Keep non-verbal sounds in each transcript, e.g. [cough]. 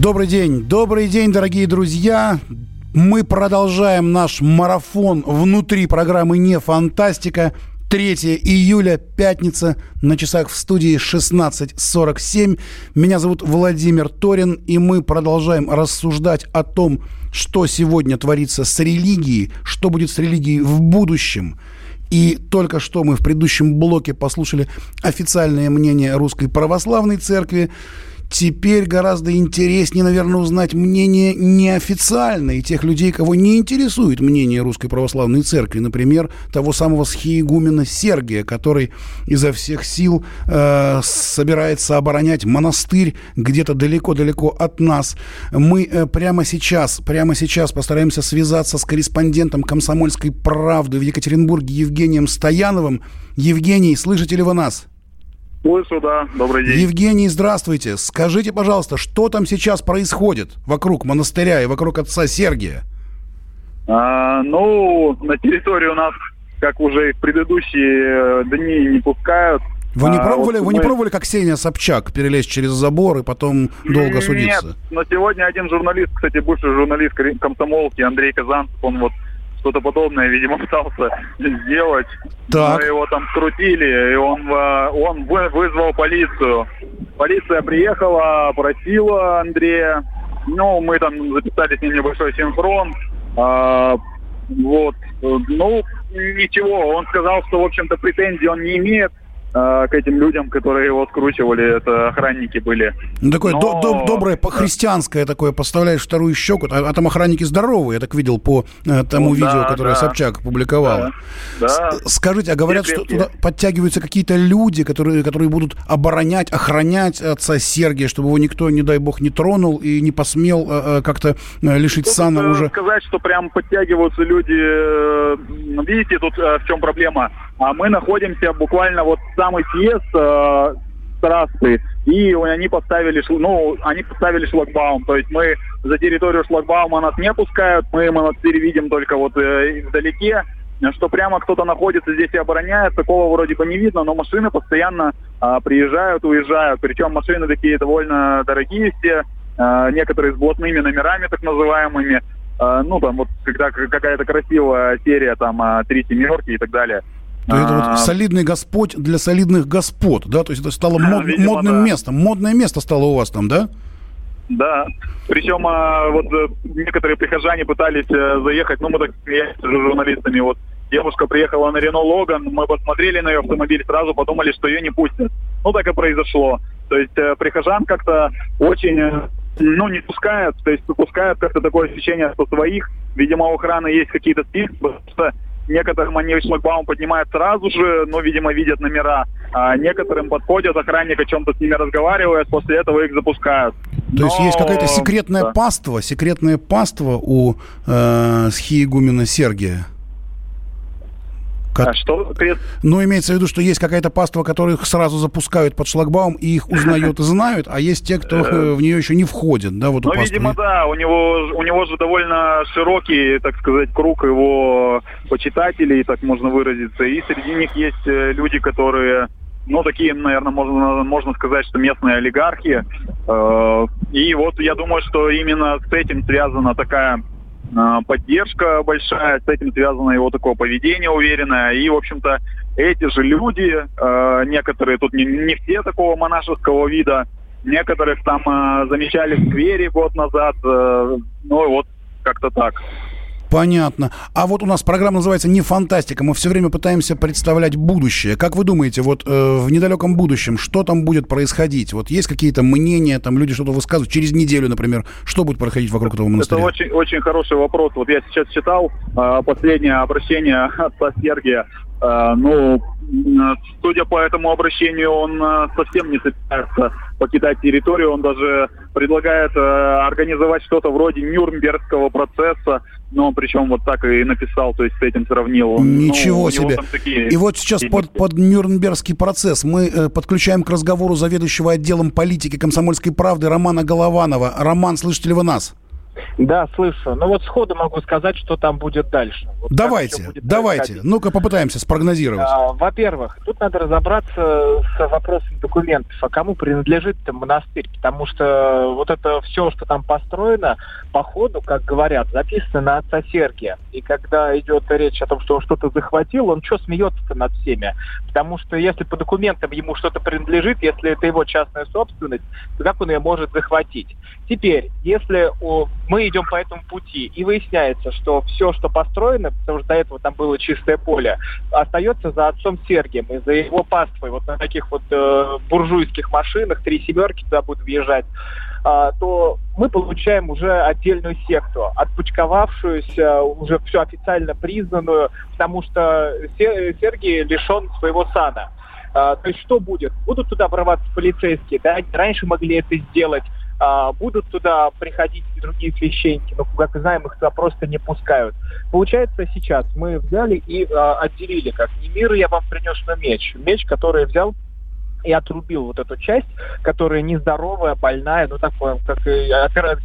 Добрый день, добрый день, дорогие друзья. Мы продолжаем наш марафон внутри программы «Не фантастика». 3 июля, пятница, на часах в студии 16.47. Меня зовут Владимир Торин, и мы продолжаем рассуждать о том, что сегодня творится с религией, что будет с религией в будущем. И только что мы в предыдущем блоке послушали официальное мнение Русской Православной Церкви. Теперь гораздо интереснее, наверное, узнать мнение неофициальное тех людей, кого не интересует мнение Русской Православной Церкви. Например, того самого схиегумена Сергия, который изо всех сил э, собирается оборонять монастырь где-то далеко-далеко от нас. Мы э, прямо сейчас, прямо сейчас постараемся связаться с корреспондентом «Комсомольской правды» в Екатеринбурге Евгением Стояновым. Евгений, слышите ли вы нас? Слышу, да. Добрый день. Евгений, здравствуйте. Скажите, пожалуйста, что там сейчас происходит вокруг монастыря и вокруг отца Сергия? А, ну, на территории у нас, как уже и в предыдущие э, дни, не пускают. Вы не А, пробовали, вот вы не мы- пробовали, как Ксения Собчак, перелезть через забор и потом долго судиться? Нет, но сегодня один журналист, кстати, бывший журналист комсомолки Андрей Казанцев, он вот что-то подобное, видимо, пытался сделать. Так. Мы его там скрутили, и он, э, он вы- вызвал полицию. Полиция приехала, просила Андрея. Ну, мы там записали с ним небольшой синхрон. А, вот. Ну, ничего. Он сказал, что, в общем-то, претензий он не имеет к этим людям, которые его скручивали. Это охранники были. Ну, такое Но- до- доброе, по-христианское такое, поставляешь вторую щеку, а, а там охранники здоровые, я так видел по э, тому Ну, видео, да, которое да. Собчак публиковала. Да. Скажите, а говорят, Все что крепкие. туда подтягиваются какие-то люди, которые, которые будут оборонять, охранять отца Сергия, чтобы его никто, не дай бог, не тронул и не посмел э, э, как-то э, лишить Тут, сана э, уже. сказать, что прям подтягиваются люди. э, Видите, тут э, в чем проблема? А мы находимся буквально вот самый съезд э, трассы, и они поставили, ну, они поставили шлагбаум. То есть мы за территорию шлагбаума нас не пускают, мы монастырь видим только вот э, вдалеке. Что прямо кто-то находится здесь и обороняет, такого вроде бы не видно, но машины постоянно а, приезжают, уезжают. Причем машины такие довольно дорогие все, а, некоторые с блатными номерами, так называемыми. А, ну, там вот когда какая-то красивая серия, там, а, три семерки и так далее. То это А, вот солидный господь для солидных господ, да? То есть это стало мод- Видимо, модным да. местом. Модное место стало у вас там, да? Да. Причем а, вот э, некоторые прихожане пытались э, заехать, ну мы так смеялись с журналистами, вот девушка приехала на Рено Логан, мы посмотрели на ее автомобиль, сразу подумали, что ее не пустят. Ну так и произошло. То есть э, прихожан как-то очень, э, ну не пускают, то есть пускают как-то такое ощущение, что своих, видимо, у охраны есть какие-то списки, потому что некоторым они шлагбаум поднимают сразу же, но, видимо, видят номера, а некоторым подходят, охранник о чем-то с ними разговаривает, после этого их запускают. То есть Но- есть какая-то секретная да. паства, секретное паство у э, схиегумена Сергия. А что? Ну, имеется в виду, что есть какая-то паства, которых сразу запускают под шлагбаум, и их узнают и знают, а есть те, кто э, в нее еще не входит, да, вот Ну, видимо, да, у него, у него же довольно широкий, так сказать, круг его почитателей, так можно выразиться. И среди них есть э, люди, которые, ну, такие, наверное, можно, можно сказать, что местные олигархи. Э, И вот я думаю, что именно с этим связана такая поддержка большая, с этим связано его такое поведение уверенное. И, в общем-то, эти же люди, э, некоторые, тут не, не все такого монашеского вида, некоторых там э, замечали в сквере год назад, ну вот как-то так. Понятно. А вот у нас программа называется «Не фантастика». Мы все время пытаемся представлять будущее. Как вы думаете, вот э, в недалеком будущем, что там будет происходить? Вот есть какие-то мнения, там люди что-то высказывают? Через неделю, например, что будет происходить вокруг этого монастыря? Это очень, очень хороший вопрос. Вот я сейчас читал э, последнее обращение [laughs] отца Сергия. Э, ну, судя по этому обращению, он э, совсем не собирается покидать территорию. Он даже предлагает э, организовать что-то вроде Нюрнбергского процесса. Ну, причем вот так и написал, то есть с этим сравнил. Ничего ну, себе. Такие... И вот сейчас под, под Нюрнбергский процесс мы э, подключаем к разговору заведующего отделом политики комсомольской правды Романа Голованова. Роман, слышите ли вы нас? Да, слышу. Ну вот сходу могу сказать, что там будет дальше. Вот давайте, будет давайте. Ну-ка попытаемся спрогнозировать. А, во-первых, тут надо разобраться с вопросом документов, а кому принадлежит там монастырь, потому что вот это все, что там построено, по ходу, как говорят, записано на отца Сергия. И когда идет речь о том, что он что-то захватил, он что смеется над всеми? Потому что если по документам ему что-то принадлежит, если это его частная собственность, то как он ее может захватить? Теперь, если мы идем по этому пути, и выясняется, что все, что построено, потому что до этого там было чистое поле, остается за отцом Сергием и за его паствой, вот на таких вот э, буржуйских машинах, три семерки туда будут въезжать, э, то мы получаем уже отдельную секту, отпучковавшуюся, уже все официально признанную, потому что Сергий лишен своего сана. Uh, то есть что будет? Будут туда врываться полицейские, да? Раньше могли это сделать а, будут туда приходить другие священники, но, как знаем, их туда просто не пускают. Получается, сейчас мы взяли и а, отделили, как не мир, я вам принес на меч. Меч, который взял и отрубил вот эту часть, которая нездоровая, больная, ну такое, как и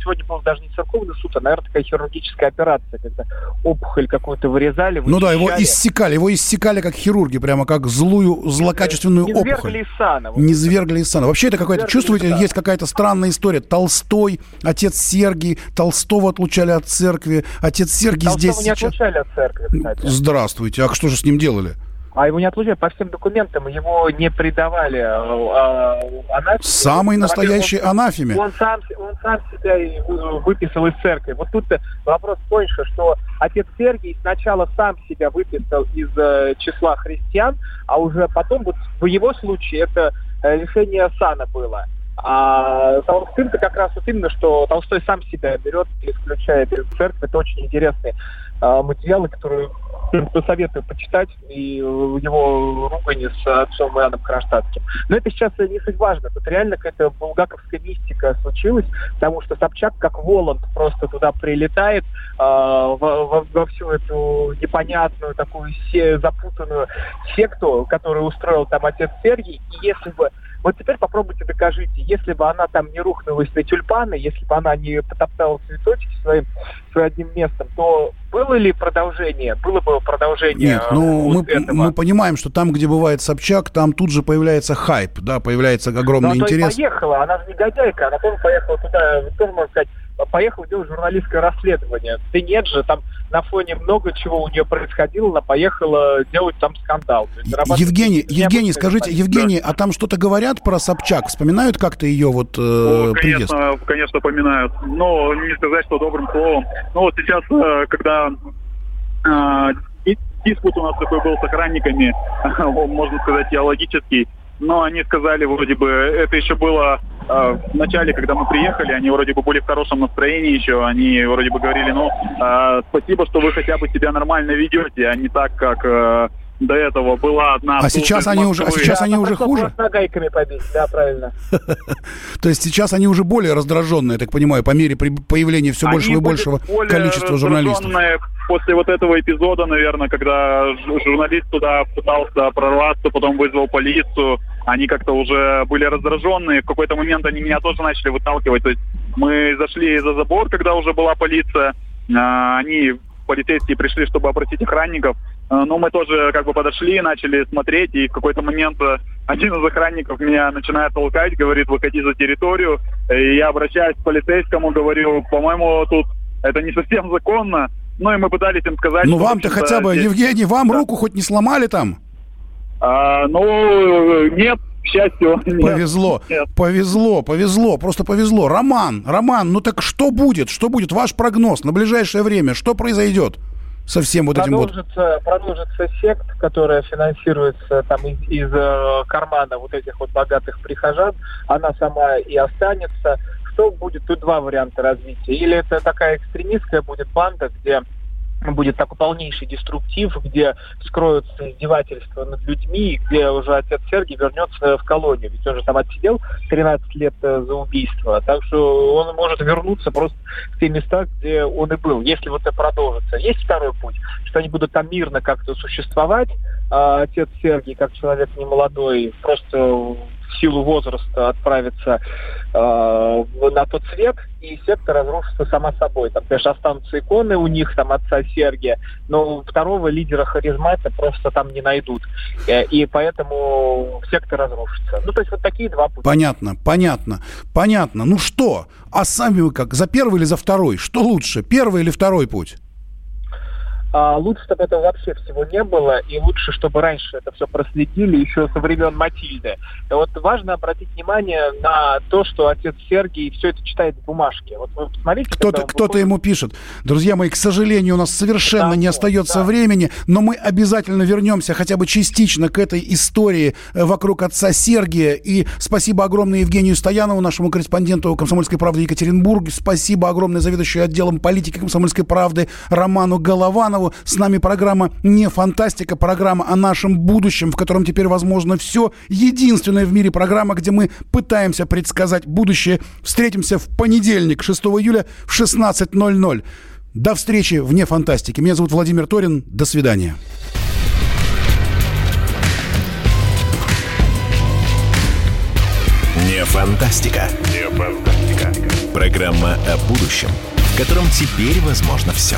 сегодня был даже не церковный суд, а, наверное, такая хирургическая операция, когда опухоль какую-то вырезали. Ну да, его иссекали, его иссекали как хирурги, прямо как злую, злокачественную не опухоль. Из сана, вот. Не звергли из сана. Вообще это какое-то, чувствуете, есть какая-то странная история. Толстой, отец Сергий, Толстого отлучали от церкви, отец Сергий Толстого здесь не сейчас... отлучали от церкви, кстати. Здравствуйте, а что же с ним делали? А его не отлучали по всем документам, его не предавали а, анафеме. Самый настоящий анафеме. Он сам, он сам себя выписал из церкви. Вот тут вопрос больше, что отец Сергий сначала сам себя выписал из э, числа христиан, а уже потом, вот в его случае, это э, решение сана было. А Толстым-то как раз вот именно, что Толстой сам себя берет и исключает из церкви. Это очень интересные а, материалы, которые советую почитать и его ругань с отцом Иоанном Кронштадтским. Но это сейчас не суть важно. Тут реально какая-то булгаковская мистика случилась, потому что Собчак как Воланд просто туда прилетает э, во, во, во всю эту непонятную, такую се, запутанную секту, которую устроил там отец Сергий. И если бы вот теперь попробуйте докажите, если бы она там не рухнулась на тюльпаны, если бы она не потоптала цветочки своим, своим одним местом, то было ли продолжение? Было бы продолжение Нет, ну вот мы, этого? мы понимаем, что там, где бывает Собчак, там тут же появляется хайп, да, появляется огромный Но интерес. Она поехала, она же негодяйка, она тоже поехала туда, тоже можно сказать, поехала делать журналистское расследование. Да нет же, там на фоне много чего у нее происходило, она поехала делать там скандал. Евгений, Евгений, скажите, Евгений, а там что-то говорят про Собчак? Вспоминают как-то ее вот э, ну, конечно, приезд? Конечно, поминают. Но не сказать, что добрым словом. Ну вот сейчас, э, когда э, диспут у нас такой был с охранниками, [laughs] можно сказать, теологический, но они сказали вроде бы, это еще было в начале, когда мы приехали, они вроде бы были в хорошем настроении еще, они вроде бы говорили, ну, э, спасибо, что вы хотя бы себя нормально ведете, а не так, как э, до этого была одна. А сейчас они уже, а сейчас да, они уже хуже. Нагайками побить, да, правильно. [laughs] То есть сейчас они уже более раздраженные, я так понимаю, по мере появления все большего и большего количества журналистов. После вот этого эпизода, наверное, когда журналист туда пытался прорваться, потом вызвал полицию, они как-то уже были раздраженные. В какой-то момент они меня тоже начали выталкивать. То есть мы зашли за забор, когда уже была полиция. А, они полицейские пришли, чтобы опросить охранников. Э, но мы тоже как бы подошли, начали смотреть, и в какой-то момент э, один из охранников меня начинает толкать, говорит, выходи за территорию. И я обращаюсь к полицейскому, говорю, по-моему, тут это не совсем законно. Ну и мы пытались им сказать... Ну вам-то хотя бы. Евгений, вам да. руку хоть не сломали там? А, ну, нет, к счастью, [laughs] нет. Повезло, Нет. повезло, повезло, просто повезло. Роман, Роман, ну так что будет? Что будет? Ваш прогноз на ближайшее время? Что произойдет со всем вот этим вот? продолжится, продолжится сект, которая финансируется там из, из, э, кармана вот этих вот богатых прихожан, она сама и останется. Что будет? Тут два варианта развития. Или это такая экстремистская будет банда, где будет такой полнейший деструктив, где скроются издевательства над людьми, где уже отец Сергий вернется в колонию. Ведь он же там отсидел 13 лет э, за убийство. Так что он может вернуться просто в те места, где он и был, если вот это продолжится. Есть второй путь, что они будут там мирно как-то существовать. А отец Сергий, как человек немолодой, просто силу возраста отправится э, на тот свет, и секта разрушится сама собой. Там, конечно, останутся иконы у них, там, отца Сергия, но второго лидера харизмата просто там не найдут. Э, И поэтому секта разрушится. Ну, то есть вот такие два пути. Понятно, понятно, понятно. Ну что? А сами вы как? За первый или за второй? Что лучше, первый или второй путь? А лучше, чтобы этого вообще всего не было, и лучше, чтобы раньше это все проследили, еще со времен Матильды. И вот важно обратить внимание на то, что отец Сергий все это читает в бумажке. Вот вы посмотрите, Кто-то кто выходит- ему пишет. Друзья мои, к сожалению, у нас совершенно Да, не остается да. времени, но мы обязательно вернемся хотя бы частично к этой истории э, вокруг отца Сергия. И спасибо огромное Евгению Стоянову, нашему корреспонденту «Комсомольской правды» Екатеринбург. Спасибо огромное заведующему отделом политики «Комсомольской правды» Роману Голованову. С нами программа «Не фантастика», программа о нашем будущем, в котором теперь возможно все. Единственная в мире программа, где мы пытаемся предсказать будущее. Встретимся в понедельник, 6 июля в 16.00. До встречи вне фантастики. Меня зовут Владимир Торин. До свидания. Не фантастика. Не фантастика. Программа о будущем, в котором теперь возможно все.